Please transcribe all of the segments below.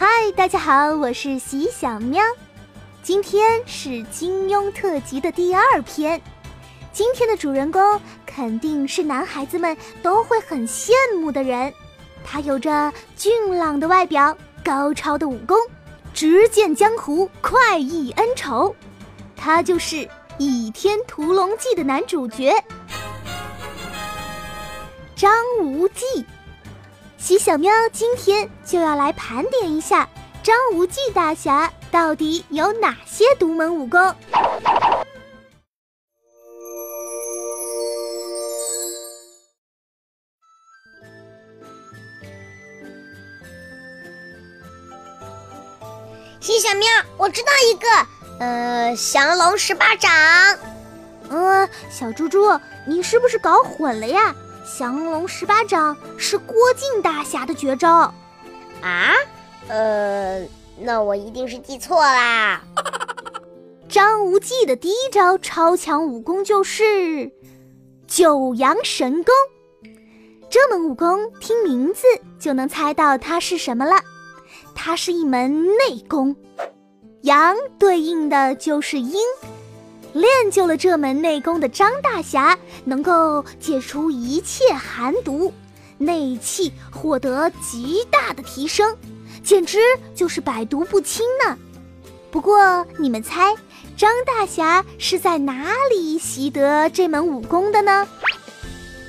嗨，大家好，我是喜小喵。今天是金庸特辑的第二篇。今天的主人公肯定是男孩子们都会很羡慕的人。他有着俊朗的外表、高超的武功、直剑江湖、快意恩仇。他就是《倚天屠龙记》的男主角张无忌。喜小喵今天就要来盘点一下张无忌大侠到底有哪些独门武功。喜小喵，我知道一个，呃，降龙十八掌。呃，小猪猪，你是不是搞混了呀？降龙十八掌是郭靖大侠的绝招，啊？呃，那我一定是记错啦。张无忌的第一招超强武功就是九阳神功。这门武功听名字就能猜到它是什么了，它是一门内功，阳对应的就是阴。练就了这门内功的张大侠，能够解除一切寒毒，内气获得极大的提升，简直就是百毒不侵呢。不过，你们猜张大侠是在哪里习得这门武功的呢？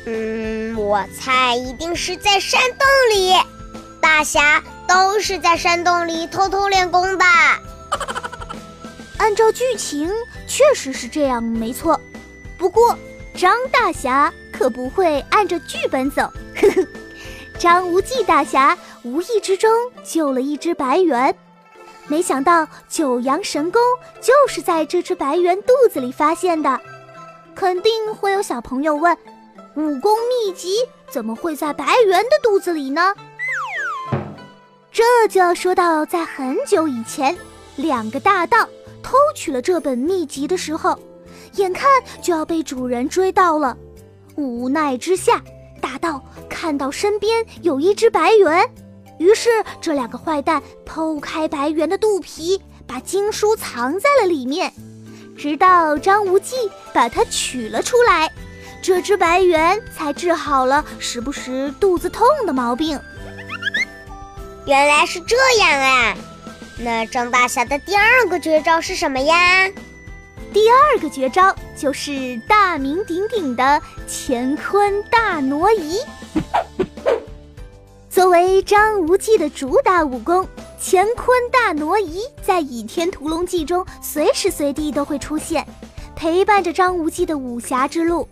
嗯，我猜一定是在山洞里。大侠都是在山洞里偷偷练功的。按照剧情，确实是这样，没错。不过，张大侠可不会按着剧本走。呵呵，张无忌大侠无意之中救了一只白猿，没想到九阳神功就是在这只白猿肚子里发现的。肯定会有小朋友问：武功秘籍怎么会在白猿的肚子里呢？这就要说到在很久以前，两个大盗。偷取了这本秘籍的时候，眼看就要被主人追到了。无奈之下，大盗看到身边有一只白猿，于是这两个坏蛋剖开白猿的肚皮，把经书藏在了里面。直到张无忌把它取了出来，这只白猿才治好了时不时肚子痛的毛病。原来是这样啊！那张大侠的第二个绝招是什么呀？第二个绝招就是大名鼎鼎的乾坤大挪移。作为张无忌的主打武功，乾坤大挪移在《倚天屠龙记》中随时随地都会出现，陪伴着张无忌的武侠之路。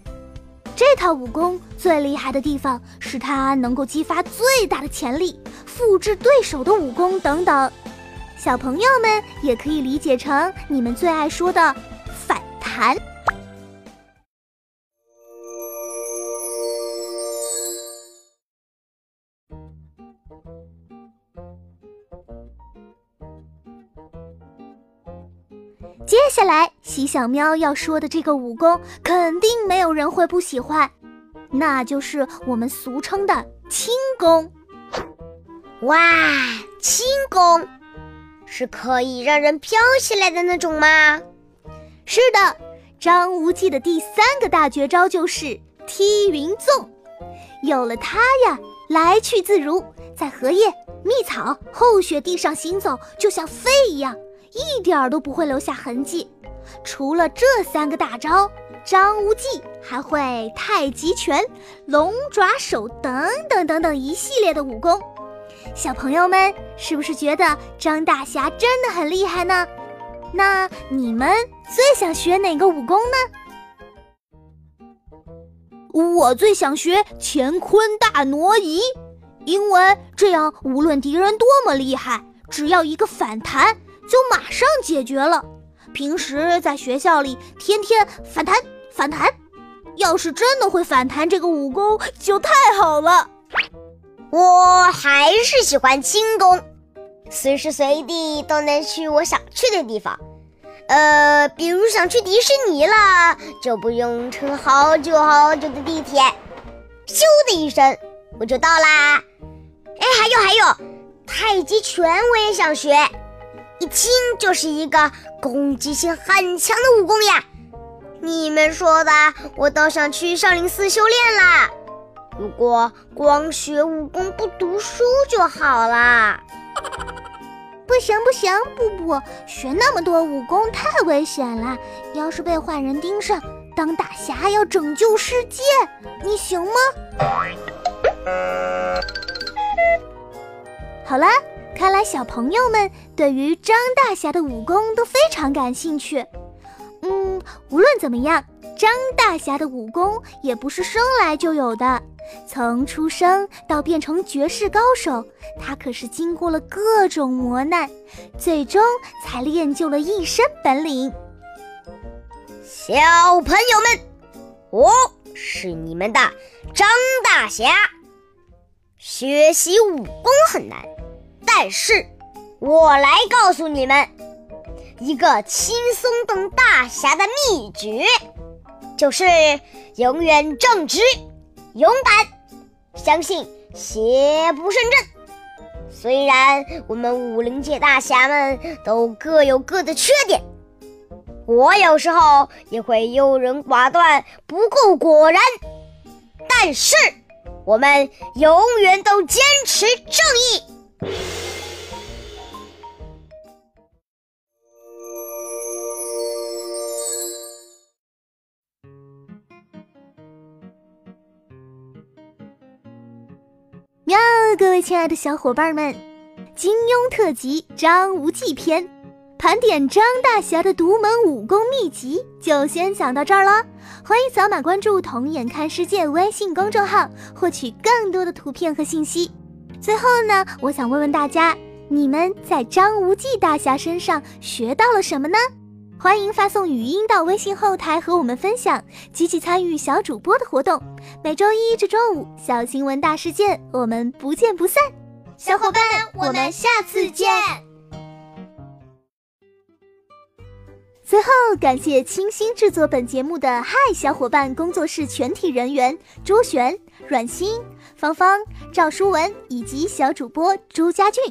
这套武功最厉害的地方是它能够激发最大的潜力，复制对手的武功等等。小朋友们也可以理解成你们最爱说的反弹。接下来，喜小喵要说的这个武功，肯定没有人会不喜欢，那就是我们俗称的轻功。哇，轻功！是可以让人飘起来的那种吗？是的，张无忌的第三个大绝招就是踢云纵。有了它呀，来去自如，在荷叶、蜜草、厚雪地上行走，就像飞一样，一点儿都不会留下痕迹。除了这三个大招，张无忌还会太极拳、龙爪手等等等等一系列的武功。小朋友们是不是觉得张大侠真的很厉害呢？那你们最想学哪个武功呢？我最想学乾坤大挪移，因为这样无论敌人多么厉害，只要一个反弹就马上解决了。平时在学校里天天反弹反弹，要是真的会反弹这个武功就太好了。我还是喜欢轻功，随时随地都能去我想去的地方。呃，比如想去迪士尼了，就不用乘好久好久的地铁，咻的一声我就到啦。哎，还有还有，太极拳我也想学，一听就是一个攻击性很强的武功呀。你们说的，我倒想去少林寺修炼啦。如果光学武功不读书就好啦。不行不行，布布，学那么多武功太危险了。要是被坏人盯上，当大侠要拯救世界，你行吗？好了，看来小朋友们对于张大侠的武功都非常感兴趣。嗯，无论怎么样，张大侠的武功也不是生来就有的。从出生到变成绝世高手，他可是经过了各种磨难，最终才练就了一身本领。小朋友们，我是你们的张大侠。学习武功很难，但是我来告诉你们一个轻松当大侠的秘诀，就是永远正直。勇敢，相信邪不胜正。虽然我们武林界大侠们都各有各的缺点，我有时候也会优柔寡断、不够果然，但是我们永远都坚持正义。各位亲爱的小伙伴们，金庸特辑《张无忌篇》，盘点张大侠的独门武功秘籍，就先讲到这儿了。欢迎扫码关注“童眼看世界”微信公众号，获取更多的图片和信息。最后呢，我想问问大家，你们在张无忌大侠身上学到了什么呢？欢迎发送语音到微信后台和我们分享，积极参与小主播的活动。每周一至周五，小新闻大事件，我们不见不散。小伙伴们，我们下次见。最后，感谢清新制作本节目的嗨小伙伴工作室全体人员：周璇、阮欣、芳芳、赵书文以及小主播朱家俊。